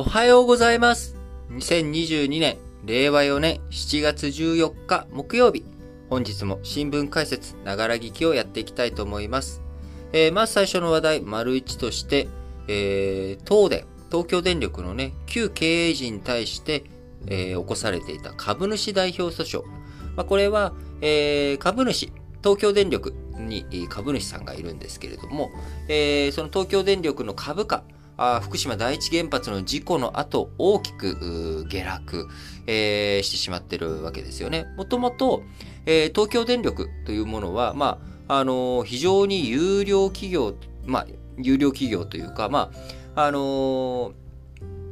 おはようございます。2022年、令和4年7月14日木曜日。本日も新聞解説、ながら聞きをやっていきたいと思います。えーまず最初の話題、丸1として、えー東電、東京電力のね、旧経営陣に対して、えー起こされていた株主代表訴訟。まあ、これは、えー株主、東京電力に株主さんがいるんですけれども、えーその東京電力の株価、あ福島第一原発の事故の後、大きく下落、えーしてしまってるわけですよね。もともと、えー東京電力というものは、まあ、あのー非常に有料企業、まあ、有料企業というか、まあ、あの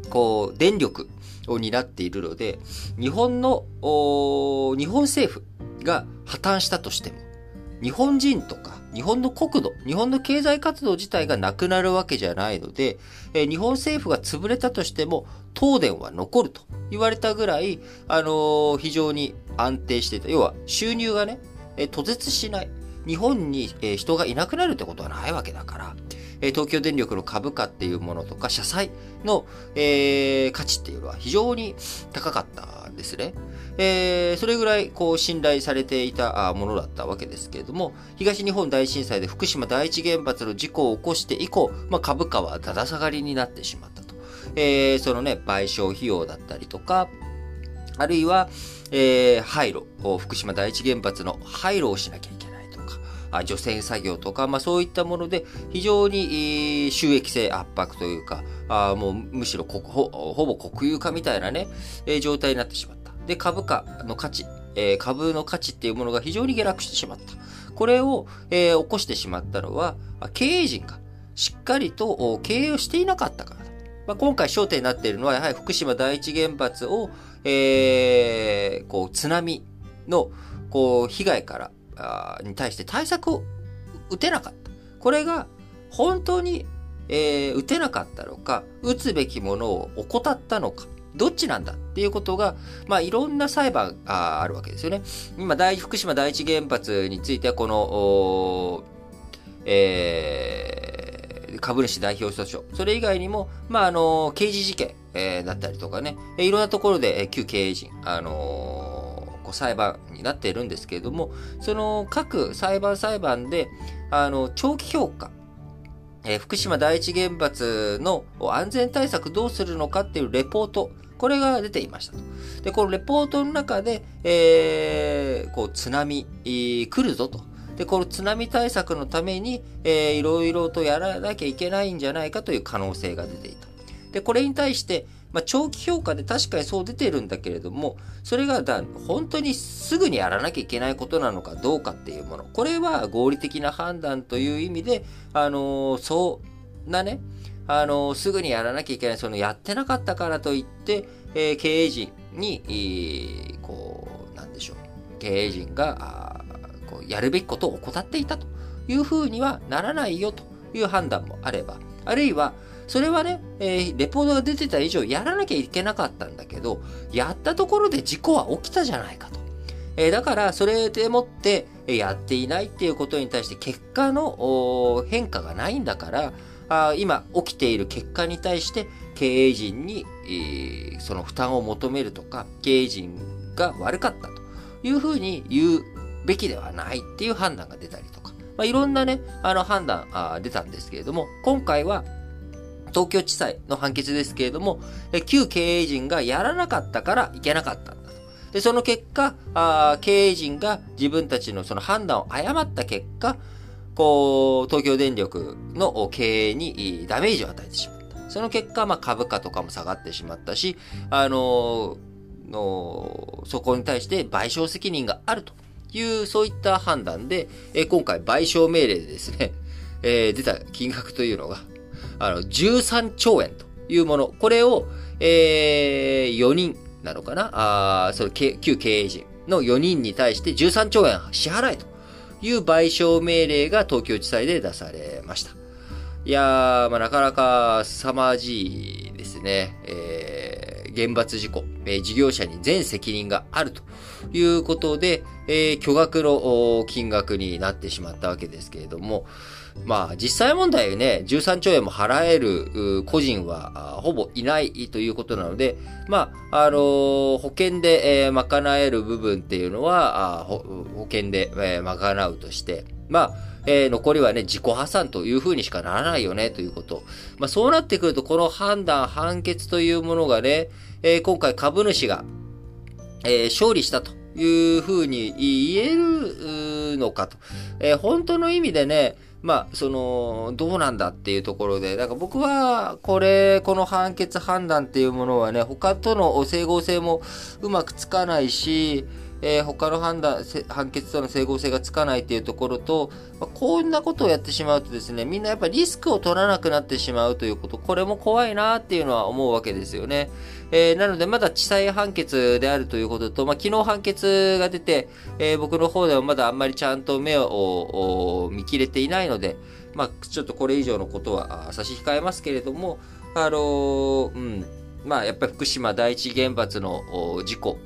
こう、電力を担っているので、日本の、日本政府が破綻したとしても、日本人とか、日本の国土、日本の経済活動自体がなくなるわけじゃないので、え日本政府が潰れたとしても、東電は残ると言われたぐらい、あのー非常に安定していた。要は、収入がね、え途絶しない。日本に、え人がいなくなるってことはないわけだから、え東京電力の株価っていうものとか、社債の、えー価値っていうのは非常に高かったんですね。えーそれぐらいこう信頼されていたものだったわけですけれども、東日本大震災で福島第一原発の事故を起こして以降、まあ、株価はだだ下がりになってしまったと。えーそのね、賠償費用だったりとか、あるいは、えー廃炉、福島第一原発の廃炉をしなきゃいけない、除染作業とか、まあそういったもので非常に、収益性圧迫というか、あもうむしろほぼ国有化みたいなね、状態になってしまった。で、株価の価値、株の価値っていうものが非常に下落してしまった。これを、起こしてしまったのは、経営陣がしっかりと経営をしていなかったからだ。まあ、今回焦点になっているのは、やはり福島第一原発を、えーこう、津波の、こう、被害から、に対して対策を打てなかった。これが、本当に、えー打てなかったのか、打つべきものを怠ったのか、どっちなんだっていうことが、まあ、いろんな裁判があるわけですよね。今、大福島第一原発については、この、えー株主代表訴訟。それ以外にも、まあ、あの、刑事事件、えーだったりとかね、いろんなところで、え旧経営陣、あのーこう裁判になっているんですけれども、その各裁判裁判で、あの、長期評価、えー福島第一原発の安全対策どうするのかっていうレポート、これが出ていましたと。で、このレポートの中で、えーこう、津波、えー来るぞと。で、この津波対策のために、えーいろいろとやらなきゃいけないんじゃないかという可能性が出ていた。で、これに対して、まあ、長期評価で確かにそう出てるんだけれども、それがだ本当にすぐにやらなきゃいけないことなのかどうかっていうもの。これは合理的な判断という意味で、あのーそんなね、あのーすぐにやらなきゃいけない、そのやってなかったからといって、えー経営陣に、えーこう、なんでしょう。経営陣が、あこうやるべきことを怠っていたというふうにはならないよという判断もあれば、あるいは、それはね、えーレポートが出てた以上やらなきゃいけなかったんだけど、やったところで事故は起きたじゃないかと。えーだから、それでもって、やっていないっていうことに対して結果の変化がないんだから、あ今起きている結果に対して経営陣に、えーその負担を求めるとか、経営陣が悪かったというふうに言うべきではないっていう判断が出たりとか、まあ、いろんなね、あの判断あ出たんですけれども、今回は東京地裁の判決ですけれども、旧経営陣がやらなかったからいけなかったんだと。で、その結果、あ経営陣が自分たちのその判断を誤った結果、こう、東京電力の経営にダメージを与えてしまった。その結果、まあ、株価とかも下がってしまったし、あのーの、そこに対して賠償責任があるという、そういった判断で、え今回賠償命令でですね、えー出た金額というのが、あの、13兆円というもの。これを、えー4人なのかな？あその旧経営陣の4人に対して13兆円支払えという賠償命令が東京地裁で出されました。いやー、まあ、なかなか凄まじいですね。えー原発事故、えー事業者に全責任があるということで、えー巨額の金額になってしまったわけですけれども、まあ実際問題ね、13兆円も払える個人はほぼいないということなので、まあ、あのー、保険で、えー、賄える部分っていうのは、あ保険で、えー、賄うとして、まあ、えー、残りはね、自己破産というふうにしかならないよね、ということ。まあ、そうなってくると、この判断、判決というものがね、えー、今回株主が、えー、勝利したというふうに言えるのかと。えー、本当の意味でね、まあ、その、どうなんだっていうところで、だから僕は、これ、この判決判断っていうものはね、他との整合性もうまくつかないし、えー、他の判断、判決との整合性がつかないっていうところと、まあ、こんなことをやってしまうとですね、みんなやっぱリスクを取らなくなってしまうということ、これも怖いなっていうのは思うわけですよね。えー、なので、まだ地裁判決であるということと、まあ、昨日判決が出て、えー、僕の方ではまだあんまりちゃんと目を見切れていないので、まあ、ちょっとこれ以上のことは差し控えますけれども、あのー、うん、まあ、やっぱり福島第一原発の事故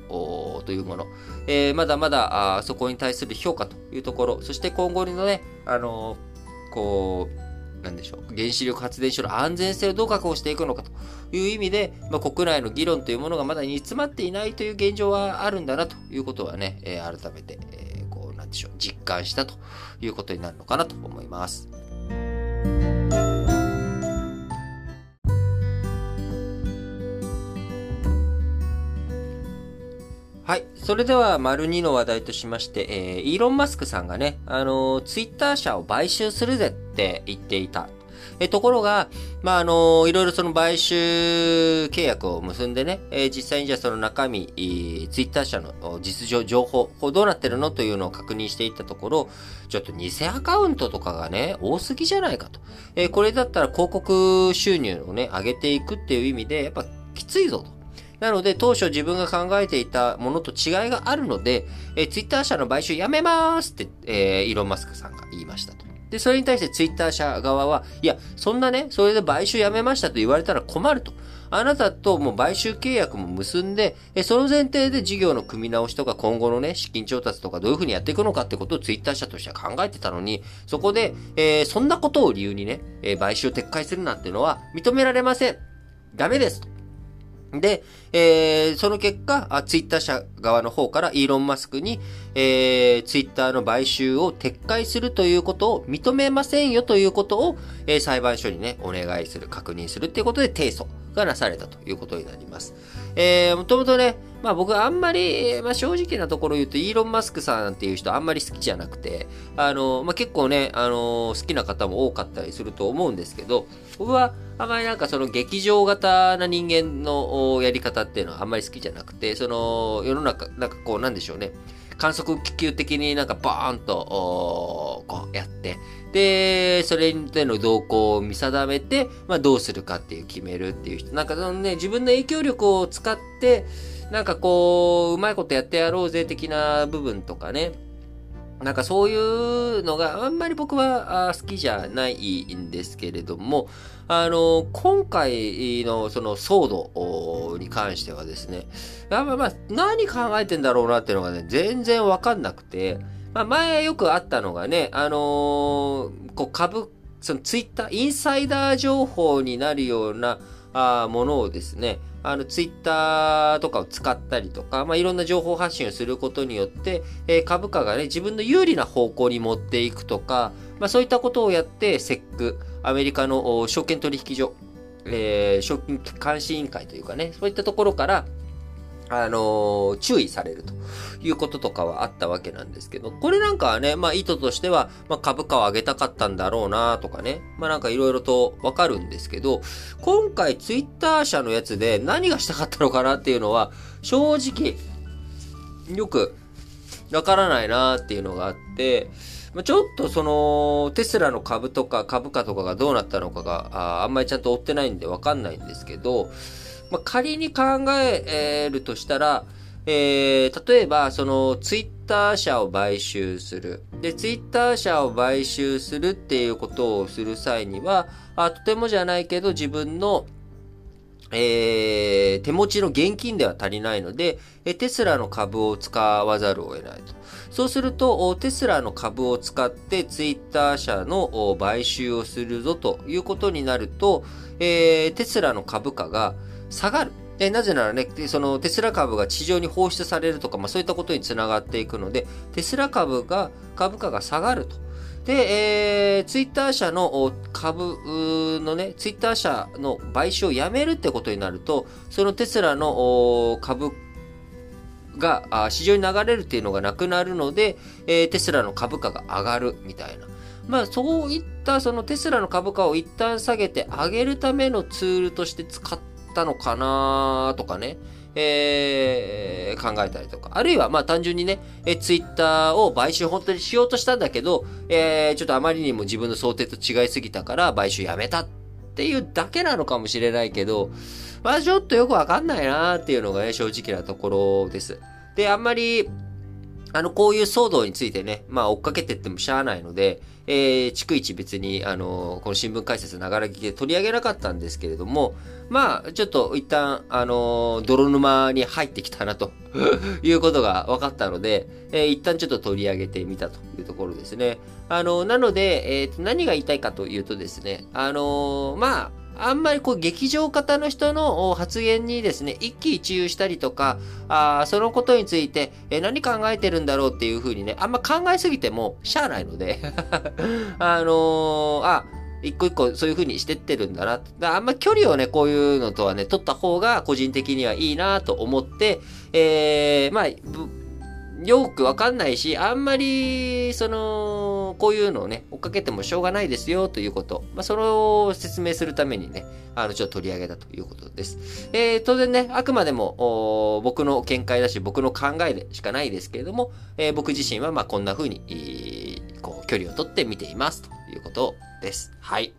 というもの、えー、まだまだあそこに対する評価というところ、そして今後のね、あのー、こう、なんでしょう、原子力発電所の安全性をどう確保していくのかという意味で、まあ、国内の議論というものがまだ煮詰まっていないという現状はあるんだなということはね、えー、改めて、えー、こう、なんでしょう、実感したということになるのかなと思います。はい。それでは、丸2の話題としまして、えー、イーロン・マスクさんがね、あのー、ツイッター社を買収するぜって言っていた。えところが、まあ、あのいろいろその買収契約を結んでね、えー、実際にじゃあその中身、ツイッター社の実情、情報、こうどうなってるの？というのを確認していったところ、ちょっと偽アカウントとかがね、多すぎじゃないかと。えー、これだったら広告収入をね、上げていくっていう意味で、やっぱきついぞと。なので、当初自分が考えていたものと違いがあるので、えー、ツイッター社の買収やめますって、えー、イーロン・マスクさんが言いましたと。で、それに対してツイッター社側は、いや、そんなね、それで買収やめましたと言われたら困ると。あなたともう買収契約も結んで、その前提で事業の組み直しとか今後のね、資金調達とかどういうふうにやっていくのかってことをツイッター社としては考えてたのに、そこで、えー、そんなことを理由にね、えー、買収を撤回するなんていうのは認められません。ダメです。で、えー、その結果あ、ツイッター社側の方からイーロン・マスクに、えー、ツイッターの買収を撤回するということを認めませんよということを、えー、裁判所にね、お願いする、確認するということで提訴がなされたということになります。えー、もともとね、まあ僕あんまり、まあ正直なところ言うと、イーロン・マスクさんっていう人あんまり好きじゃなくて、あの、まあ結構ね、あの、好きな方も多かったりすると思うんですけど、僕はあんまりなんかその劇場型な人間のやり方っていうのはあんまり好きじゃなくて、その世の中、なんかこうなんでしょうね。観測気球的になんかバーンと、こうやって、で、それでの動向を見定めて、まあどうするかっていう決めるっていう人。なんかそのね、自分の影響力を使って、なんかこう、うまいことやってやろうぜ的な部分とかね。なんかそういうのがあんまり僕は好きじゃないんですけれども、あの、今回のその騒動に関してはですね、まあまあ何考えてんだろうなっていうのがね、全然わかんなくて、まあ前よくあったのがね、あのー、こう株、そのツイッター、インサイダー情報になるようなあものをですね、あの、ツイッターとかを使ったりとか、まあ、いろんな情報発信をすることによって、えー、株価がね、自分の有利な方向に持っていくとか、まあ、そういったことをやって、セック、アメリカの証券取引所、えー、証券監視委員会というかね、そういったところから、あの、注意されるということとかはあったわけなんですけど、これなんかはね、まあ意図としては、まあ株価を上げたかったんだろうなとかね、まあなんかいろいろとわかるんですけど、今回ツイッター社のやつで何がしたかったのかなっていうのは、正直、よくわからないなっていうのがあって、ま、ちょっとその、テスラの株とか株価とかがどうなったのかが、ああんまりちゃんと追ってないんでわかんないんですけど、まあ、仮に考えるとしたら、えー、例えば、その、ツイッター社を買収する。で、ツイッター社を買収するっていうことをする際には、あとてもじゃないけど、自分の、えー、手持ちの現金では足りないので、テスラの株を使わざるを得ないと。そうすると、テスラの株を使ってツイッター社の買収をするぞということになると、えー、テスラの株価が下がる。えなぜならね、そのテスラ株が地上に放出されるとか、まあそういったことにつながっていくので、テスラ株が、株価が下がると。で、えー、ツイッター社の株のね、ツイッター社の買収をやめるってことになると、そのテスラの株が市場に流れるっていうのがなくなるので、えー、テスラの株価が上がるみたいな。まあそういったそのテスラの株価を一旦下げて上げるためのツールとして使ってたのかなとかね。えー、考えたりとか。あるいは、まあ単純にね、えツイッターを買収本当にしようとしたんだけど、えー、ちょっとあまりにも自分の想定と違いすぎたから買収やめたっていうだけなのかもしれないけど、まあちょっとよくわかんないなっていうのがね、正直なところです。で、あんまり、あの、こういう騒動についてね、まあ追っかけてってもしゃあないので、えー、逐一別に、あの、この新聞解説ながら聞きで取り上げなかったんですけれども、まあ、ちょっと一旦、あの、泥沼に入ってきたなと いうことが分かったので、えー、一旦ちょっと取り上げてみたというところですね。あの、なので、えー、何が言いたいかというとですね、あのまあ、あんまりこう劇場型の人の発言にですね、一喜一憂したりとか、あそのことについて、え何考えてるんだろうっていうふうにね、あんま考えすぎてもしゃあないので あのー、あ、一個一個そういう風にしてってるんだな。だあんま距離をね、こういうのとはね、取った方が個人的にはいいなと思って、えー、まあ、よくわかんないし、あんまり、その、こういうのをね、追っかけてもしょうがないですよということ。まあ、それを説明するためにね、あの、ちょっと取り上げたということです。えー、当然ね、あくまでも、僕の見解だし、僕の考えでしかないですけれども、えー、僕自身は、ま、こんな風に、こう、距離を取って見ていますということです。はい。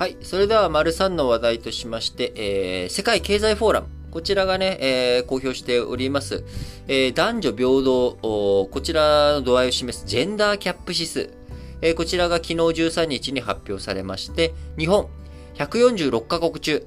はい。それでは、丸3の話題としまして、えー、世界経済フォーラム。こちらがね、えー、公表しております。えー、男女平等、こちらの度合いを示すジェンダーキャップ指数。えー、こちらが昨日13日に発表されまして、日本、146カ国中、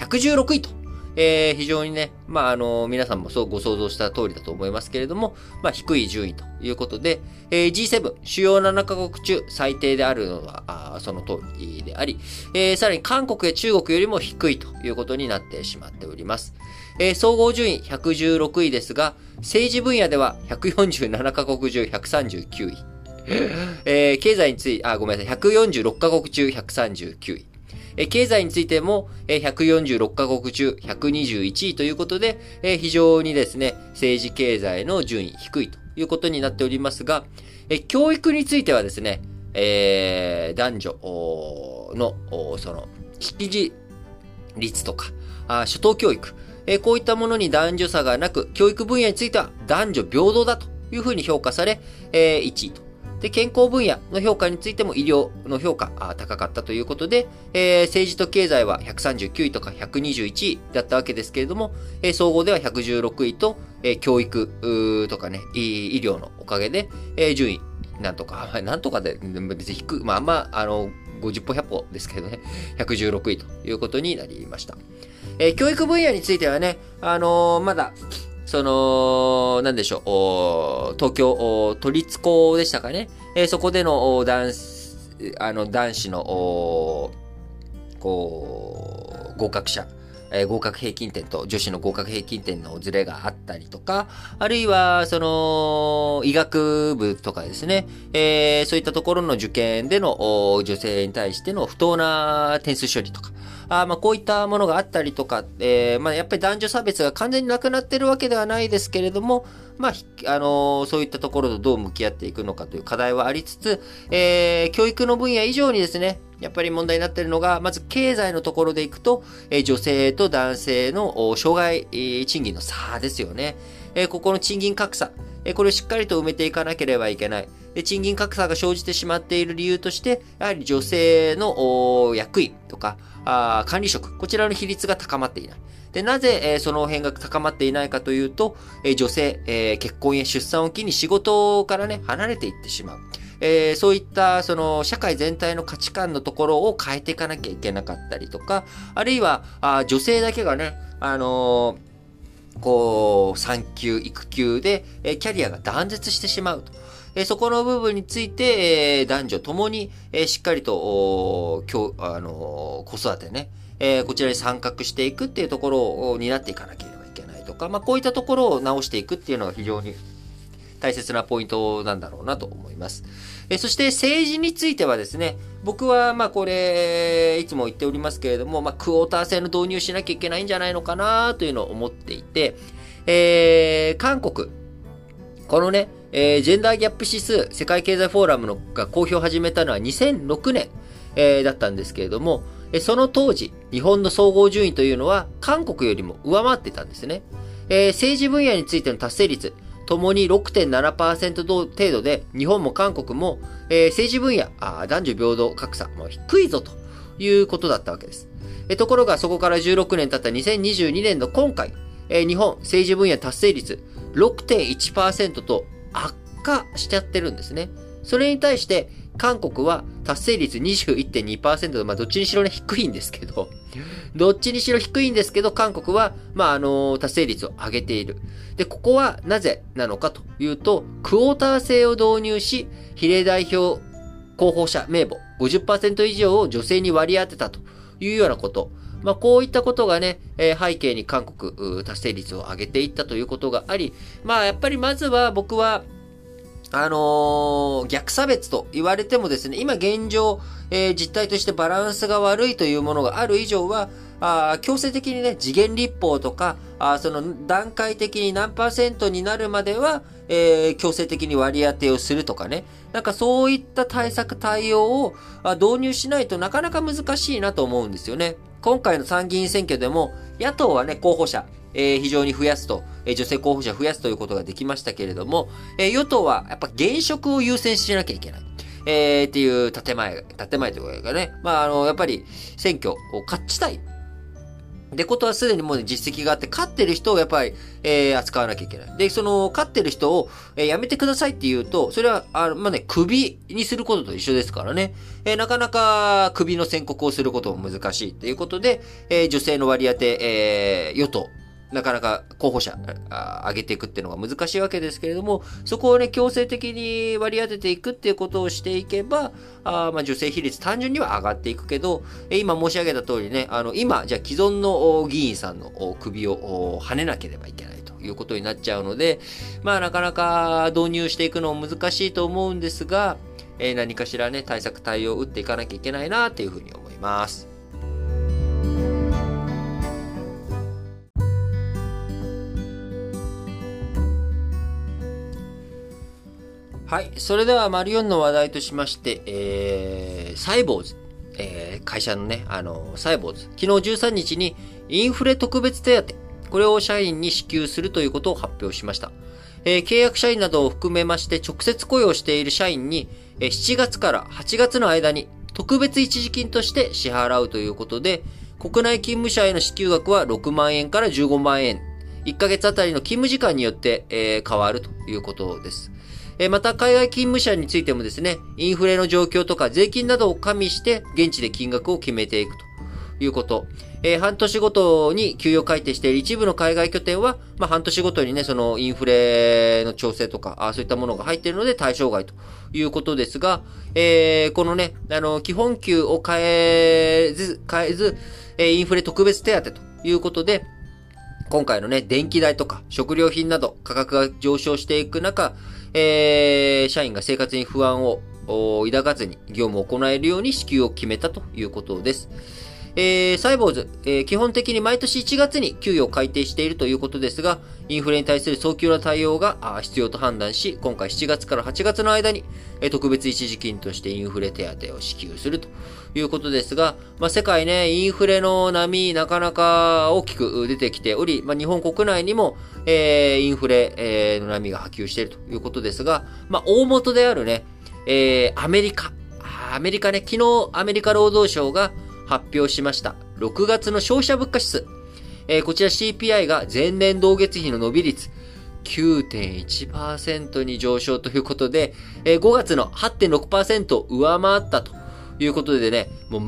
116位とえー、非常にね、まあ、あの、皆さんもそうご想像した通りだと思いますけれども、まあ、低い順位ということで、えー、G7、主要7カ国中最低であるのは、あその通りであり、えー、さらに韓国や中国よりも低いということになってしまっております。えー、総合順位116位ですが、政治分野では147カ国中139位。えー、経済について、あ、ごめんなさい、146カ国中139位。経済についても146カ国中121位ということで、非常にですね、政治経済の順位低いということになっておりますが、教育についてはですね、えー、男女の、その、識字率とか、初等教育、こういったものに男女差がなく、教育分野については男女平等だというふうに評価され、1位と。で、健康分野の評価についても医療の評価高かったということで、えー、政治と経済は139位とか121位だったわけですけれども、えー、総合では116位と、えー、教育とかね、医療のおかげで、えー、順位、なんとか、なんとかで、別に低く、まあ、あんま、あの、50歩100歩ですけどね、116位ということになりました。えー、教育分野についてはね、あのー、まだ、その、なんでしょう、東京、都立高でしたかね。えー、そこでの男あの男子の、こう、合格者。えー、合格平均点と女子の合格平均点のズレがあったりとか、あるいは、その、医学部とかですね、えー、そういったところの受験での女性に対しての不当な点数処理とか、あまあこういったものがあったりとか、えー、まあやっぱり男女差別が完全になくなってるわけではないですけれども、まあ、あの、そういったところとどう向き合っていくのかという課題はありつつ、えー、教育の分野以上にですね、やっぱり問題になっているのが、まず経済のところでいくと、え女性と男性の障害、え賃金の差ですよね。えここの賃金格差、えこれをしっかりと埋めていかなければいけない。で賃金格差が生じてしまっている理由として、やはり女性の役員とかあ管理職、こちらの比率が高まっていない。で、なぜ、えー、その辺が高まっていないかというと、えー、女性、えー、結婚や出産を機に仕事からね、離れていってしまう。えー、そういった、その、社会全体の価値観のところを変えていかなきゃいけなかったりとか、あるいは、あ女性だけがね、あのー、こう、産休、育休で、えー、キャリアが断絶してしまうと。えそこの部分について、え男女ともに、えしっかりと、今日、あの子育てね、えこちらに参画していくっていうところを担っていかなければいけないとか、まあ、こういったところを直していくっていうのが非常に大切なポイントなんだろうなと思います。えそして政治についてはですね、僕はまこれ、いつも言っておりますけれども、まあクォーター制の導入しなきゃいけないんじゃないのかなというのを思っていて、えー、韓国、このね、えー、ジェンダーギャップ指数、世界経済フォーラムのが公表を始めたのは2006年、えー、だったんですけれども、えその当時、日本の総合順位というのは韓国よりも上回ってたんですね。えー、政治分野についての達成率、ともに6.7%程度で、日本も韓国も、えー、政治分野あ、男女平等格差、も低いぞということだったわけです。えところがそこから16年経った2022年の今回、えー、日本政治分野達成率6.1%と悪化しちゃってるんですね。それに対して、韓国は達成率21.2%で、まあ、どっちにしろね、低いんですけど、どっちにしろ低いんですけど、韓国は、まあ、あの、達成率を上げている。で、ここはなぜなのかというと、クォーター制を導入し、比例代表候補者名簿50%以上を女性に割り当てたというようなこと。まあ、こういったことがね、えー、背景に韓国達成率を上げていったということがあり、まあ、やっぱりまずは僕は、あのー、逆差別と言われてもですね、今現状、えー、実態としてバランスが悪いというものがある以上は、あ強制的にね、次元立法とか、あその段階的に何パーセントになるまでは、えー、強制的に割り当てをするとかね。なんかそういった対策対応を導入しないとなかなか難しいなと思うんですよね。今回の参議院選挙でも、野党はね、候補者、えー、非常に増やすと、えー、女性候補者増やすということができましたけれども、えー、与党はやっぱ現職を優先しなきゃいけない。えー、っていう建前、建前というかね、まあ、あの、やっぱり選挙を勝ちたい。でことはすでにもう、ね、実績があって、勝ってる人をやっぱり、えー、扱わなきゃいけない。で、その、勝ってる人を、えー、やめてくださいって言うと、それは、あまあね、首にすることと一緒ですからね。えー、なかなか首の宣告をすることも難しいっていうことで、えー、女性の割り当て、えー、与党、なかなか候補者上げていくっていうのが難しいわけですけれども、そこをね、強制的に割り当てていくっていうことをしていけば、あまあ女性比率単純には上がっていくけど、今申し上げた通りね、あの、今、じゃあ既存の議員さんの首を跳ねなければいけないということになっちゃうので、まあなかなか導入していくのも難しいと思うんですが、え何かしらね、対策対応を打っていかなきゃいけないなっていうふうに思います。はい。それでは、マリオンの話題としまして、えー、サイボーズ。えー、会社のね、あの、サイボーズ。昨日13日に、インフレ特別手当。これを社員に支給するということを発表しました。えー、契約社員などを含めまして直接雇用している社員に、えー、7月から8月の間に特別一時金として支払うということで、国内勤務者への支給額は6万円から15万円。1ヶ月あたりの勤務時間によって、えー、変わるということです。えまた、海外勤務者についてもですね、インフレの状況とか税金などを加味して、現地で金額を決めていくと。いうこと。えー、半年ごとに給与改定している一部の海外拠点は、まあ、半年ごとにね、そのインフレの調整とか、あそういったものが入っているので対象外と。いうことですが、えー、このね、あの、基本給を変えず、変えず、えー、インフレ特別手当と。いうことで、今回のね、電気代とか食料品など価格が上昇していく中、えー、社員が生活に不安を抱かずに業務を行えるように支給を決めたということです。えー、サイボーズ、えー、基本的に毎年1月に給与を改定しているということですが、インフレに対する早急な対応が必要と判断し、今回7月から8月の間に、えー、特別一時金としてインフレ手当を支給するということですが、まあ、世界ね、インフレの波、なかなか大きく出てきており、まあ、日本国内にも、えー、インフレ、えー、の波が波及しているということですが、まあ、大元であるね、えー、アメリカ。アメリカね、昨日アメリカ労働省が発表しました。6月の消費者物価指数。えー、こちら CPI が前年同月比の伸び率9.1%に上昇ということで、えー、5月の8.6%を上回ったということでね、もう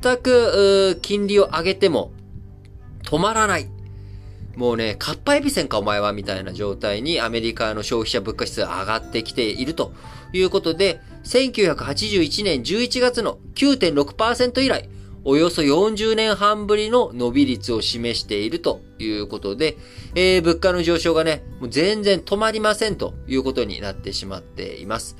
全く、金利を上げても止まらない。もうね、かっぱえびせんかお前はみたいな状態にアメリカの消費者物価指数上がってきているということで、1981年11月の9.6%以来、およそ40年半ぶりの伸び率を示しているということで、えー、物価の上昇がね、もう全然止まりませんということになってしまっています。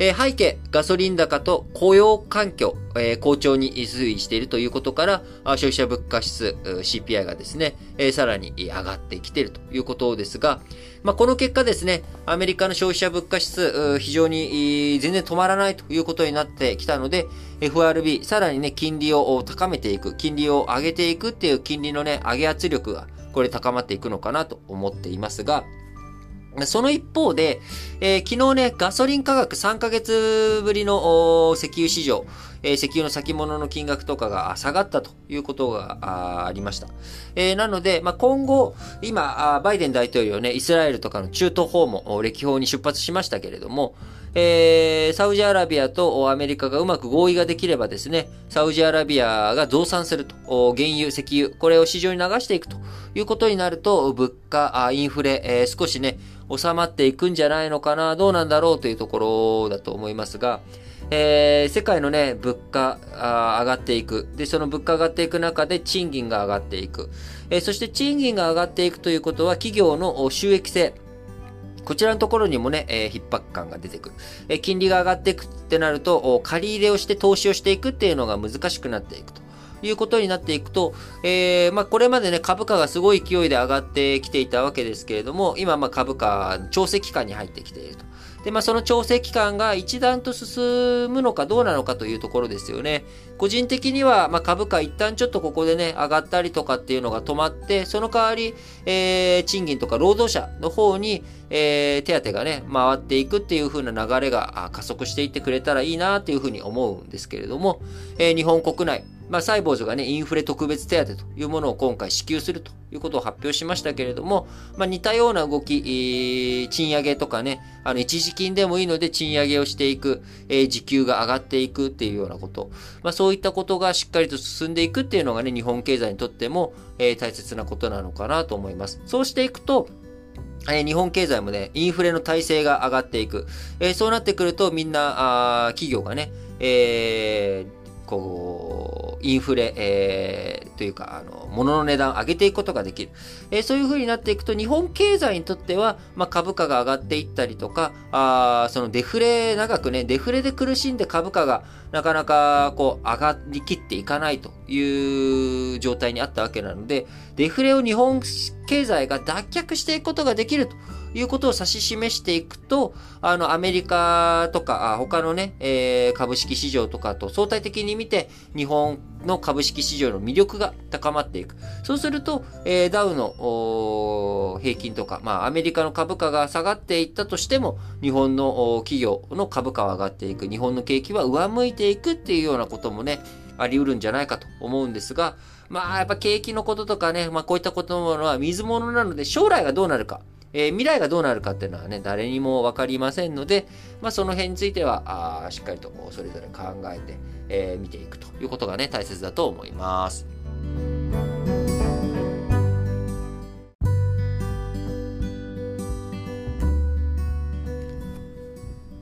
えー、背景、ガソリン高と雇用環境、えー、好調に推移しているということから、消費者物価指数、CPI がですね、えー、さらに上がってきているということですが、まあ、この結果ですね、アメリカの消費者物価指数、非常に全然止まらないということになってきたので、FRB、さらにね、金利を高めていく、金利を上げていくっていう金利のね、上げ圧力が、これ高まっていくのかなと思っていますが、その一方で、えー、昨日ね、ガソリン価格3ヶ月ぶりの石油市場、えー、石油の先物の金額とかが下がったということがありました。えー、なので、まあ、今後、今、バイデン大統領ね、イスラエルとかの中東訪問、歴訪に出発しましたけれども、えー、サウジアラビアとアメリカがうまく合意ができればですね、サウジアラビアが増産すると、原油、石油、これを市場に流していくということになると、物価、インフレ、えー、少しね、収まっていくんじゃないのかな、どうなんだろうというところだと思いますが、えー、世界のね、物価あ上がっていく。で、その物価上がっていく中で賃金が上がっていく。えー、そして賃金が上がっていくということは企業の収益性。こちらのところにもね、えー、逼迫感が出てくる。えー、金利が上がっていくってなると、借り入れをして投資をしていくっていうのが難しくなっていくと。いうことになっていくと、えー、まあ、これまでね、株価がすごい勢いで上がってきていたわけですけれども、今、ま、株価、調整期間に入ってきていると。で、まあ、その調整期間が一段と進むのかどうなのかというところですよね。個人的には、まあ、株価一旦ちょっとここでね、上がったりとかっていうのが止まって、その代わり、えー、賃金とか労働者の方に、えー、手当がね、回っていくっていう風な流れが加速していってくれたらいいなっていうふうに思うんですけれども、えー、日本国内、まあ、サイボーズがね、インフレ特別手当というものを今回支給するということを発表しましたけれども、まあ、似たような動き、えー、賃上げとかね、あの、一時金でもいいので賃上げをしていく、えー、時給が上がっていくっていうようなこと、まあ、そうそういったことがしっかりと進んでいくっていうのがね、日本経済にとっても、えー、大切なことなのかなと思います。そうしていくと、え、日本経済もね、インフレの体制が上がっていく。えー、そうなってくると、みんな、あ企業がね、えー、こう、インフレ、えー、というか、あの、物の値段を上げていくことができる。えー、そういう風になっていくと、日本経済にとっては、まあ、株価が上がっていったりとか、あそのデフレ、長くね、デフレで苦しんで株価がなかなか、こう、上がりきっていかないという状態にあったわけなので、デフレを日本経済が脱却していくことができると。いうことを指し示していくと、あの、アメリカとか、他のね、えー、株式市場とかと相対的に見て、日本の株式市場の魅力が高まっていく。そうすると、えー、ダウの平均とか、まあ、アメリカの株価が下がっていったとしても、日本の企業の株価は上がっていく。日本の景気は上向いていくっていうようなこともね、あり得るんじゃないかと思うんですが、まあ、やっぱ景気のこととかね、まあ、こういったことものは水物なので、将来がどうなるか。えー、未来がどうなるかっていうのはね、誰にもわかりませんので、まあ、その辺については、あしっかりとそれぞれ考えて、えー、見ていくということがね、大切だと思います。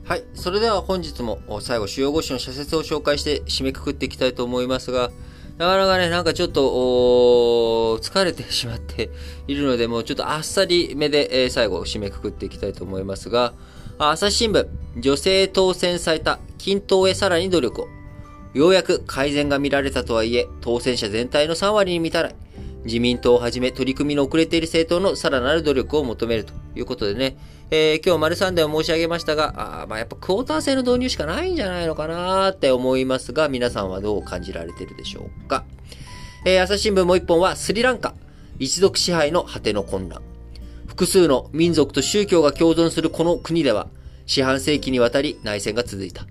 はい。それでは本日も最後、主要語詞の社説を紹介して締めくくっていきたいと思いますが、なかなかね、なんかちょっと、疲れてしまって いるので、もうちょっとあっさり目で、えー、最後締めくくっていきたいと思いますが、朝日新聞、女性当選された均等へさらに努力を。ようやく改善が見られたとはいえ、当選者全体の3割に満たない。自民党をはじめ取り組みの遅れている政党のさらなる努力を求めるということでね、えー、今日丸3では申し上げましたが、あまあやっぱクォーター制の導入しかないんじゃないのかなって思いますが、皆さんはどう感じられているでしょうか。えー、朝日新聞もう一本はスリランカ、一族支配の果ての混乱。複数の民族と宗教が共存するこの国では、四半世紀にわたり内戦が続いた。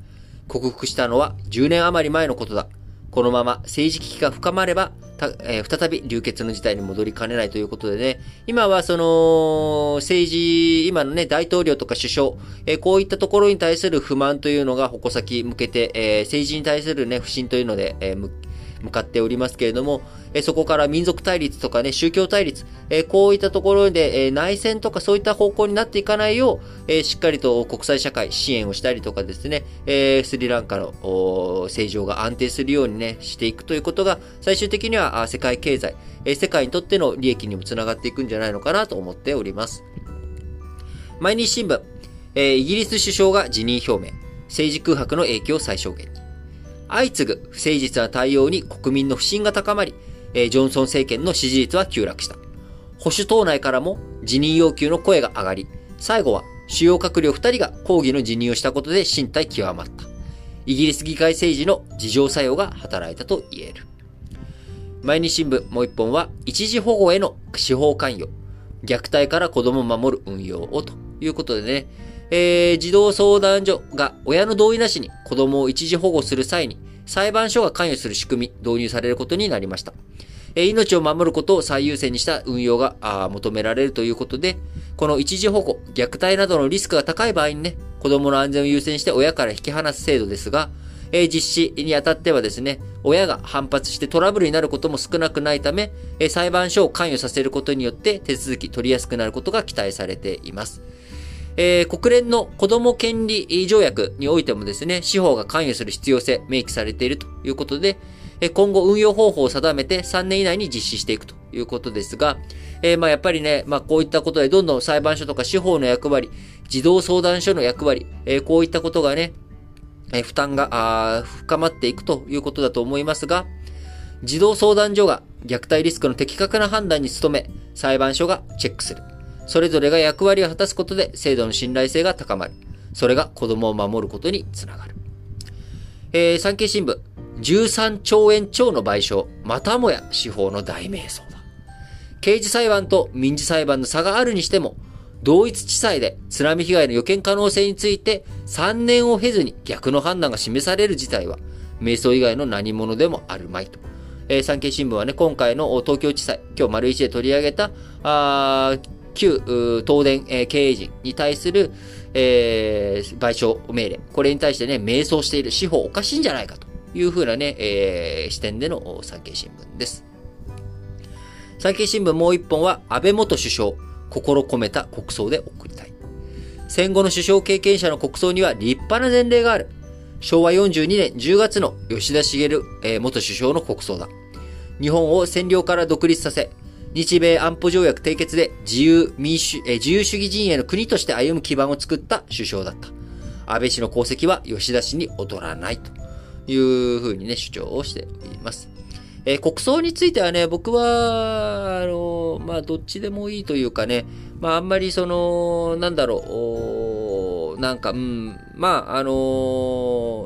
克服したのは10年余り前のことだ。このまま政治危機が深まれば、えー、再び流血の事態に戻りかねないということでね、今はその、政治、今のね、大統領とか首相、えー、こういったところに対する不満というのが矛先向けて、えー、政治に対するね、不信というので、えー、向かっておりますけれども、えそこから民族対立とかね、宗教対立、えこういったところで、え内戦とかそういった方向になっていかないよう、えしっかりと国際社会支援をしたりとかですね、えスリランカの政情が安定するようにね、していくということが、最終的には世界経済、え世界にとっての利益にもつながっていくんじゃないのかなと思っております。毎日新聞、えイギリス首相が辞任表明、政治空白の影響を最小限。相次ぐ不誠実な対応に国民の不信が高まり、ジョンソン政権の支持率は急落した。保守党内からも辞任要求の声が上がり、最後は主要閣僚2人が抗議の辞任をしたことで身体極まった。イギリス議会政治の自浄作用が働いたと言える。毎日新聞もう一本は、一時保護への司法関与、虐待から子供を守る運用をということでね、えー、児童相談所が親の同意なしに子供を一時保護する際に裁判所が関与する仕組み導入されることになりました。えー、命を守ることを最優先にした運用が求められるということで、この一時保護、虐待などのリスクが高い場合にね、子供の安全を優先して親から引き離す制度ですが、えー、実施にあたってはですね、親が反発してトラブルになることも少なくないため、えー、裁判所を関与させることによって手続き取りやすくなることが期待されています。えー、国連の子供権利条約においてもですね、司法が関与する必要性明記されているということで、今後運用方法を定めて3年以内に実施していくということですが、えー、まあやっぱりね、まあこういったことでどんどん裁判所とか司法の役割、児童相談所の役割、えー、こういったことがね、えー、負担が深まっていくということだと思いますが、児童相談所が虐待リスクの的確な判断に努め、裁判所がチェックする。それぞれが役割を果たすことで制度の信頼性が高まる。それが子供を守ることにつながる。えー、産経新聞、13兆円超の賠償、またもや司法の大迷走だ。刑事裁判と民事裁判の差があるにしても、同一地裁で津波被害の予見可能性について3年を経ずに逆の判断が示される事態は、迷走以外の何者でもあるまいと。えー、産経新聞はね、今回の東京地裁、今日丸一で取り上げた、あ旧東電、え、経営陣に対する、えー、賠償命令、これに対してね、迷走している司法おかしいんじゃないかというふうなね、えー、視点での産経新聞です。産経新聞もう一本は、安倍元首相、心込めた国葬で送りたい。戦後の首相経験者の国葬には立派な前例がある。昭和42年10月の吉田茂、えー、元首相の国葬だ。日本を占領から独立させ、日米安保条約締結で自由民主、え自由主義陣営の国として歩む基盤を作った首相だった。安倍氏の功績は吉田氏に劣らないというふうにね、主張をしております。えー、国葬についてはね、僕は、あの、まあ、どっちでもいいというかね、まあ、あんまりその、なんだろう、なんか、うん、まあ、あの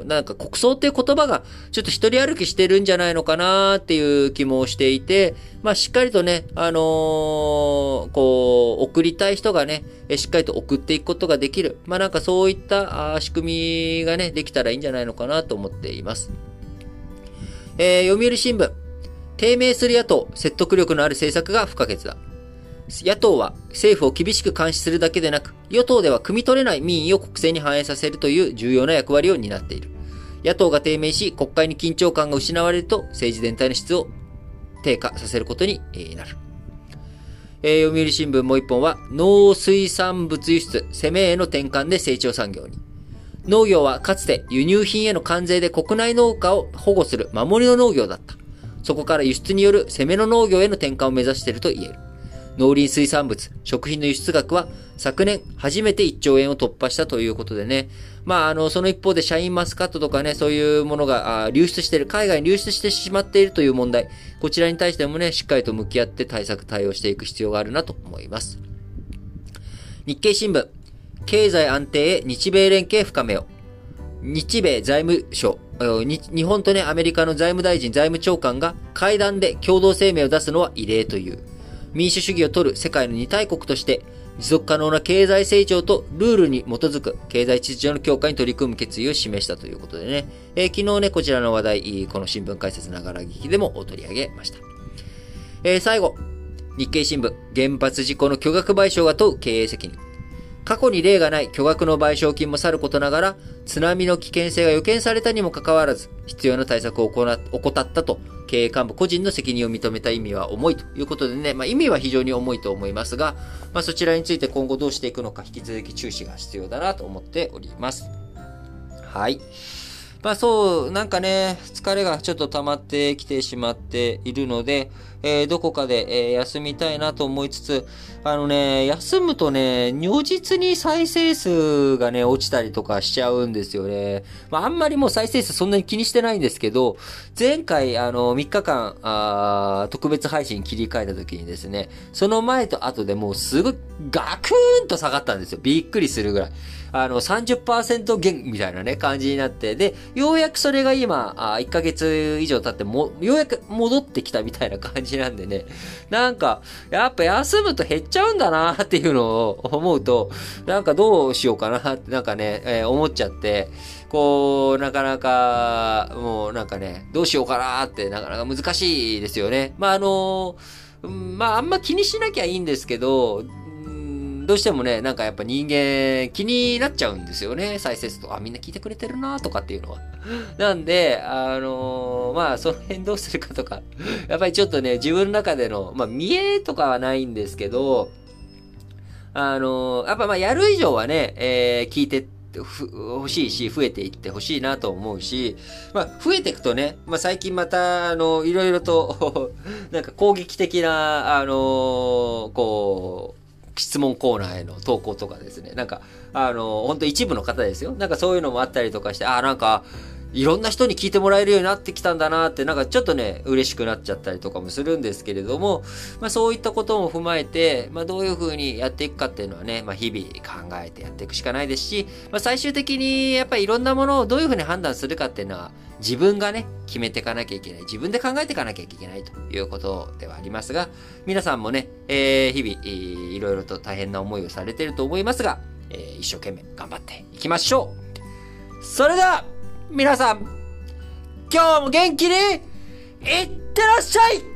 ー、なんか国葬っていう言葉が、ちょっと一人歩きしてるんじゃないのかなっていう気もしていて、まあ、しっかりとね、あのー、こう、送りたい人がね、しっかりと送っていくことができる。まあ、なんかそういった仕組みがね、できたらいいんじゃないのかなと思っています。えー、読売新聞。低迷する野党、説得力のある政策が不可欠だ。野党は政府を厳しく監視するだけでなく、与党では汲み取れない民意を国政に反映させるという重要な役割を担っている。野党が低迷し、国会に緊張感が失われると、政治全体の質を低下させることになる。えー、読売新聞もう一本は、農水産物輸出、攻めへの転換で成長産業に。農業はかつて輸入品への関税で国内農家を保護する守りの農業だった。そこから輸出による攻めの農業への転換を目指していると言える。農林水産物、食品の輸出額は昨年初めて1兆円を突破したということでね。まあ、あの、その一方でシャインマスカットとかね、そういうものが流出している、海外に流出してしまっているという問題。こちらに対してもね、しっかりと向き合って対策対応していく必要があるなと思います。日経新聞、経済安定へ日米連携深めよ。日米財務省、日本とね、アメリカの財務大臣、財務長官が会談で共同声明を出すのは異例という。民主主義を取る世界の二大国として、持続可能な経済成長とルールに基づく経済秩序の強化に取り組む決意を示したということでね、えー、昨日ね、こちらの話題、この新聞解説ながら聞きでもお取り上げました。えー、最後、日経新聞、原発事故の巨額賠償が問う経営責任。過去に例がない巨額の賠償金もさることながら、津波の危険性が予見されたにもかかわらず、必要な対策を怠ったと、経営幹部個人の責任を認めた意味は重いということでね、まあ、意味は非常に重いと思いますが、まあ、そちらについて今後どうしていくのか引き続き注視が必要だなと思っております。はい。まあそう、なんかね、疲れがちょっと溜まってきてしまっているので、えー、どこかで、えー、休みたいなと思いつつ、あのね、休むとね、如実に再生数がね、落ちたりとかしちゃうんですよね。まああんまりもう再生数そんなに気にしてないんですけど、前回、あの、3日間、あ特別配信切り替えた時にですね、その前と後でもうすごいガクーンと下がったんですよ。びっくりするぐらい。あの、30%減みたいなね、感じになって、で、ようやくそれが今、あ1ヶ月以上経っても、ようやく戻ってきたみたいな感じなんでね、なんか、やっぱ休むと減っちゃうんだな っていうのを思うと、なんかどうしようかなって、なんかね、えー、思っちゃって、こう、なかなか、もうなんかね、どうしようかなって、なかなか難しいですよね。まあ、あのまあ、あんま気にしなきゃいいんですけど、どうしてもね、なんかやっぱ人間気になっちゃうんですよね。再生数と。あ、みんな聞いてくれてるなとかっていうのは。なんで、あのー、まあ、その辺どうするかとか、やっぱりちょっとね、自分の中での、まあ、見えとかはないんですけど、あのー、やっぱまあ、やる以上はね、えー、聞いて欲しいし、増えていって欲しいなと思うし、まあ、増えていくとね、まあ、最近また、あの、いろいろと なんか攻撃的な、あのこう、質問コーナーへの投稿とかですね、なんか、あの、本当一部の方ですよ。なんかそういうのもあったりとかして、あ、なんか、いろんな人に聞いてもらえるようになってきたんだなって、なんかちょっとね、嬉しくなっちゃったりとかもするんですけれども、まあそういったことも踏まえて、まあどういうふうにやっていくかっていうのはね、まあ日々考えてやっていくしかないですし、まあ最終的にやっぱりいろんなものをどういうふうに判断するかっていうのは、自分がね、決めていかなきゃいけない。自分で考えていかなきゃいけないということではありますが、皆さんもね、えー、日々、いろいろと大変な思いをされていると思いますが、えー、一生懸命頑張っていきましょうそれでは、皆さん、今日も元気にいってらっしゃい。